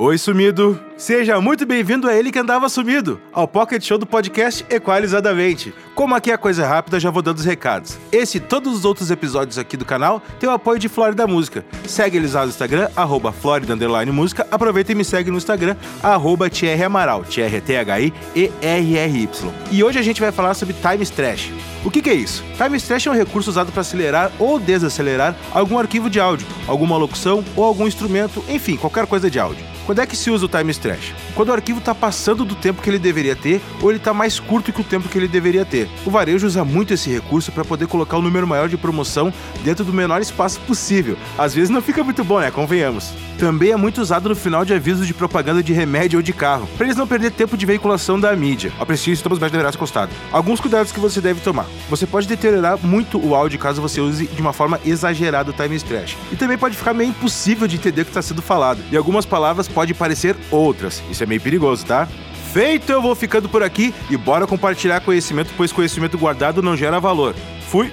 Oi, sumido! Seja muito bem-vindo a ele que andava sumido, ao Pocket Show do podcast Equalizadamente. Como aqui é coisa rápida, já vou dando os recados. Esse e todos os outros episódios aqui do canal têm o apoio de Flórida Música. Segue eles lá no Instagram, arroba Música. Aproveita e me segue no Instagram, arroba TR Amaral, T-R-T-H-I-E-R-R-Y. E hoje a gente vai falar sobre Time Trash. O que, que é isso? Time Trash é um recurso usado para acelerar ou desacelerar algum arquivo de áudio, alguma locução ou algum instrumento, enfim, qualquer coisa de áudio. Quando é que se usa o time stretch? Quando o arquivo está passando do tempo que ele deveria ter ou ele está mais curto que o tempo que ele deveria ter. O varejo usa muito esse recurso para poder colocar um número maior de promoção dentro do menor espaço possível. Às vezes não fica muito bom, né? Convenhamos. Também é muito usado no final de avisos de propaganda de remédio ou de carro, para eles não perder tempo de veiculação da mídia. Aprecio estamos mais deverás costado. Alguns cuidados que você deve tomar. Você pode deteriorar muito o áudio caso você use de uma forma exagerada o time stretch. E também pode ficar meio impossível de entender o que está sendo falado. E algumas palavras pode parecer outras. Isso é meio perigoso, tá? Feito, eu vou ficando por aqui e bora compartilhar conhecimento, pois conhecimento guardado não gera valor. Fui!